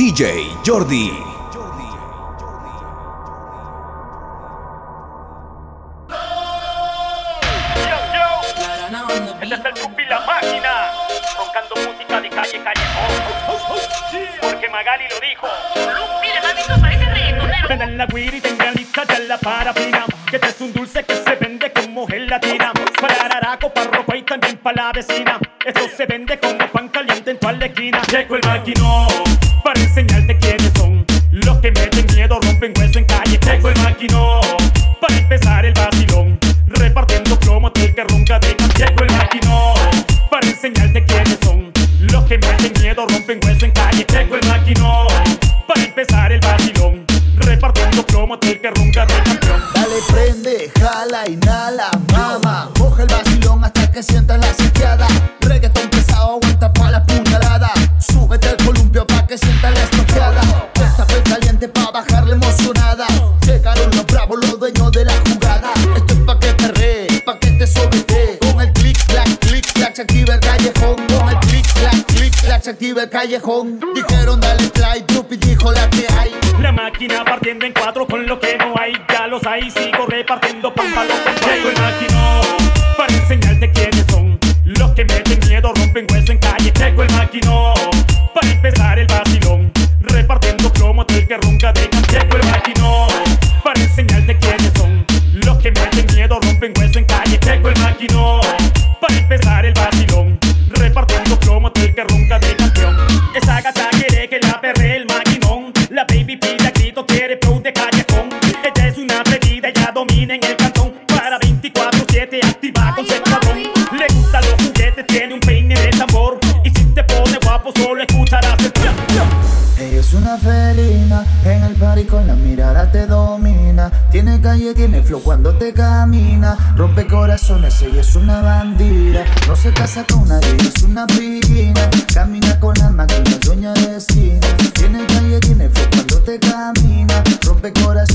DJ Jordi. Este es el Chupi la máquina, roncando música de calle callejón. Porque Magali lo dijo. Mire, mamito, parece reggaetonero. Vendan la guiri y tengan lista ya la parafina. Que este es un dulce que se vende como gelatina. Para Araraco, para ropa y también para la vecina. Esto se vende como pan caliente en tu esquina. Llegó el maquinón hueso en calle. Llegó el maquinón se activa el callejón. Con el click, clack, click, clack, se activa el callejón. Dijeron dale play, Drupi dijo la que hay. La máquina partiendo en cuatro con lo que no hay, ya los hay, sigo repartiendo pan palo con Llegó el maquinón para enseñarte quiénes son. Los que meten miedo, rompen hueso en calle. Llegó el maquinón Para 24-7 activa con escuadrón. Le gustan los juguetes, tiene un peine de tambor. Y si te pone guapo, solo escucharás el plan. Ella es una felina, en el party con la mirada te domina. Tiene calle, tiene flow cuando te camina. Rompe corazones, ella es una bandida. No se casa con nadie, es una piscina. Camina con la máquina, dueña de esquina. Tiene calle, tiene flow cuando te camina. Rompe corazones,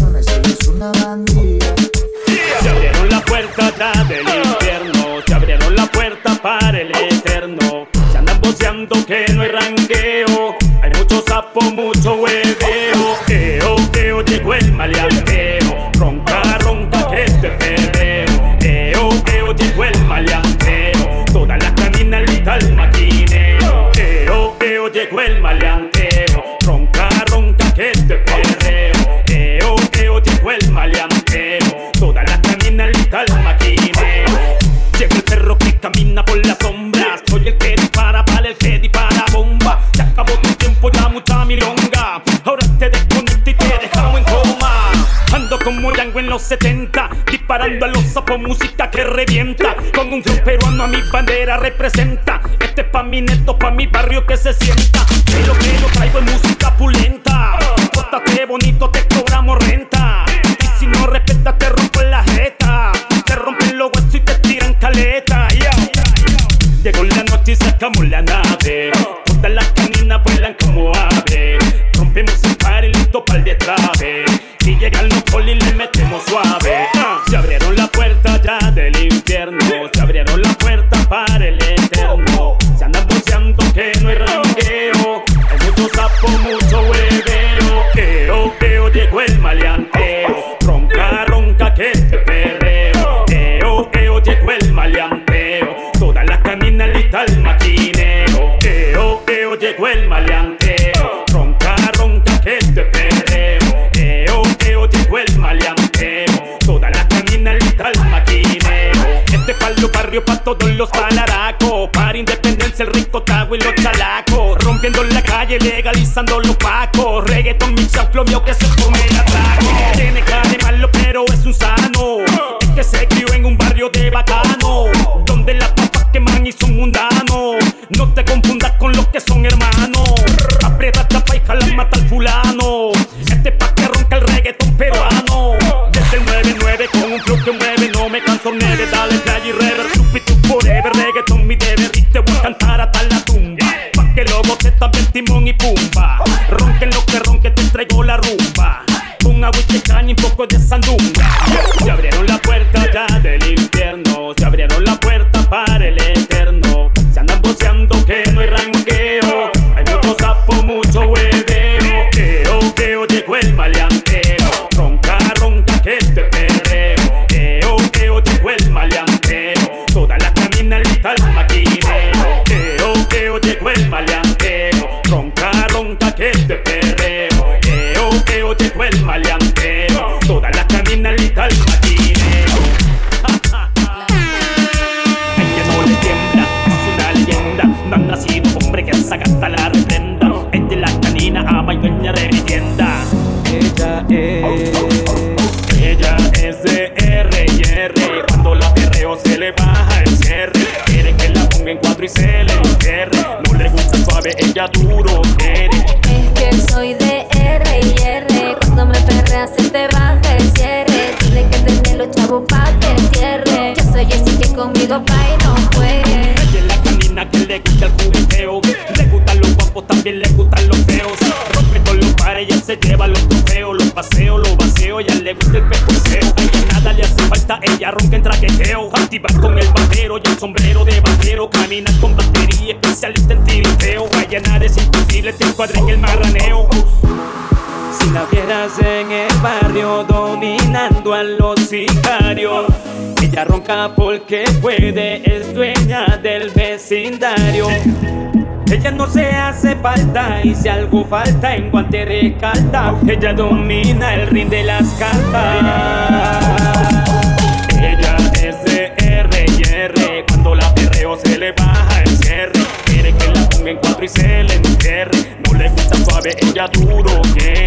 del infierno, se abrieron la puerta para el eterno. Se andan boceando que no hay ranqueo, hay mucho sapo, mucho 70, disparando a los sapos, música que revienta. Con un flow peruano a mi bandera representa. Este es pa' mi neto, pa' mi barrio que se sienta. Llegó el maleanteo. Ronca, ronca que te perreo. Eo, eo, llegó el maleanteo. Todas las caminas listas al maquineo. Este es pa' los barrios, pa' todos los palaracos. Para independencia, el rico tago y los chalacos. Rompiendo la calle, legalizando los pacos. Reggaeton, mi chanclo mío que se come el atraco. Tiene cara de malo, pero es un sano. Play y rever, chupi tu forever. Reggaeton mi deber y te voy a cantar hasta la tumba. Pa' que lo goce también timón y pumba. Ronquen lo que ronque, te traigo la rumba. Un agua y caña y un poco de sandunga. Se abrieron la puerta ya ella se lleva los trofeos. Los paseos, los vaceos, ella le gusta el pecoseo. A ella nada le hace falta, ella ronca en traqueteo. Activa con el bandero y el sombrero de vaquero. Camina con batería, especialista en tiriteo. A ella nada es imposible, te encuadra en el marraneo. Si la vieras en el barrio dominando a los sicarios, ella ronca porque puede, es dueña del vecindario. Ella no se hace falta y si algo falta en guante recalta, ella domina el ring de las cartas. Ella es de R y R, cuando la perreo se le baja el cierre. Quiere que la ponga en cuatro y se le entierre. No le gusta suave, ella duro quiere.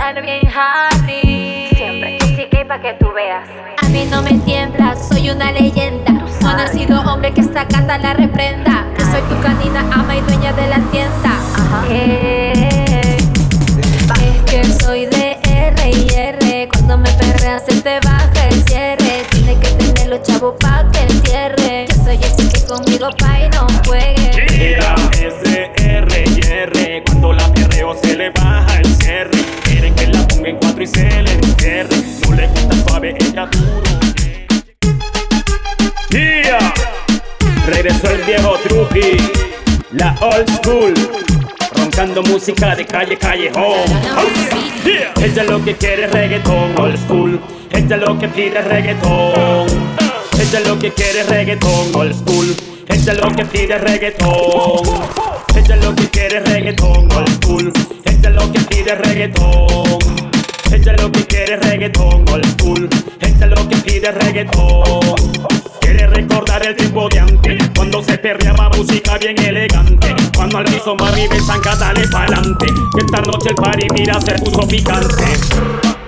Andar bien Harry. Siempre chiqui pa' que tú veas. A mí no me tiembla, soy una leyenda. No ha nacido hombre que esta cata la reprenda. Yo soy tu canina, ama y dueña de la tienda. Eh, es que soy de R y R. Cuando me perreas se te baja el cierre. Tiene que tener los chavos pa' que entierre. Yo soy ese que conmigo pa' y no juegue. Ella es de R y R. Cuando la perreo se le baja el cierre. Y se le entierre. No le gusta suave, ella duro. Yeah. Regresó el Diego Trupi, la old school. Roncando música de calle, callejón. Yeah. Ella lo que quiere es reggaetón old school. Ella lo que pide es. Ella lo que quiere es reggaetón old school. Ella lo que pide es. Ella lo que quiere es reggaetón old school. Ella lo que pide es. Ella lo que quiere es reggaetón old school. Ella lo que pide es reggaetón. Quiere recordar el tiempo de antes Cuando se perreaba música bien elegante. Cuando al piso mami besanca dale pa'lante. Que esta noche el party mira se puso picante.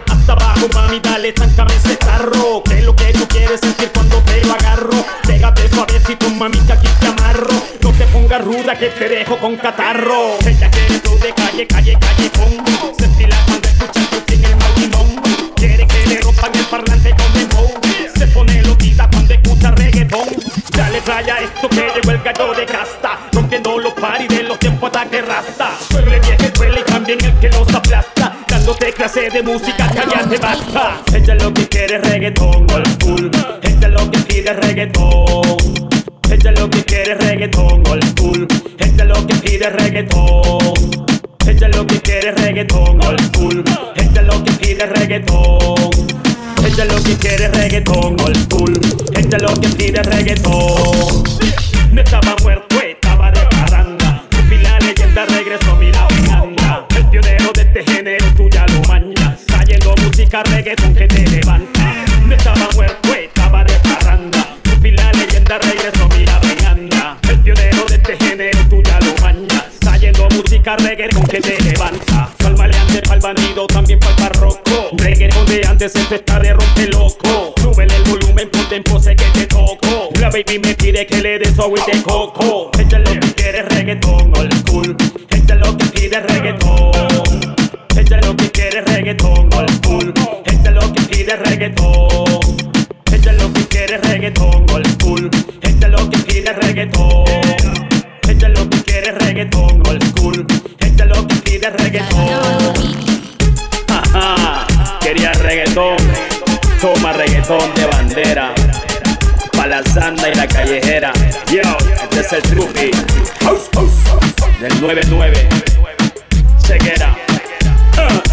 Hasta abajo, mami, dale, táncame ese tarro. Que es lo que tú quieres sentir cuando te lo agarro. Pégate suavecito, mami, que aquí te amarro. No te pongas ruda que te dejo con catarro. Ella quiere flow de calle, calle, callejón Sentirla cuando escucha tu en el maquinón Playa esto que llegó el gallo de casta Rompiendo los paris de los tiempos ataque rasta. Suele vieja duele y también el que los aplasta Dándote clase de música que ya te basta. Ella lo que quiere es reggaetón old school. Ella lo que pide es reggaetón. Ella lo que quiere es reggaetón old school. Ella lo que pide es reggaetón. Ella lo que quiere es reggaetón old school. Ella lo que pide es reggaetón. Ella lo que quiere es reggaetón old school. Ella lo que pide es reggaetón. Música reggaetón que te levanta. Pa'l maleante, pa'l bandido, también pa'l parroco. Reggaetón de antes, esto está de rompe loco. Súbele el volumen, ponte en pose que te toco. La baby me pide que le des agua y te coco. Ella lo que quiere es reggaetón old school. Yo, este es el Trupi. Del 99. Chequera. Uh.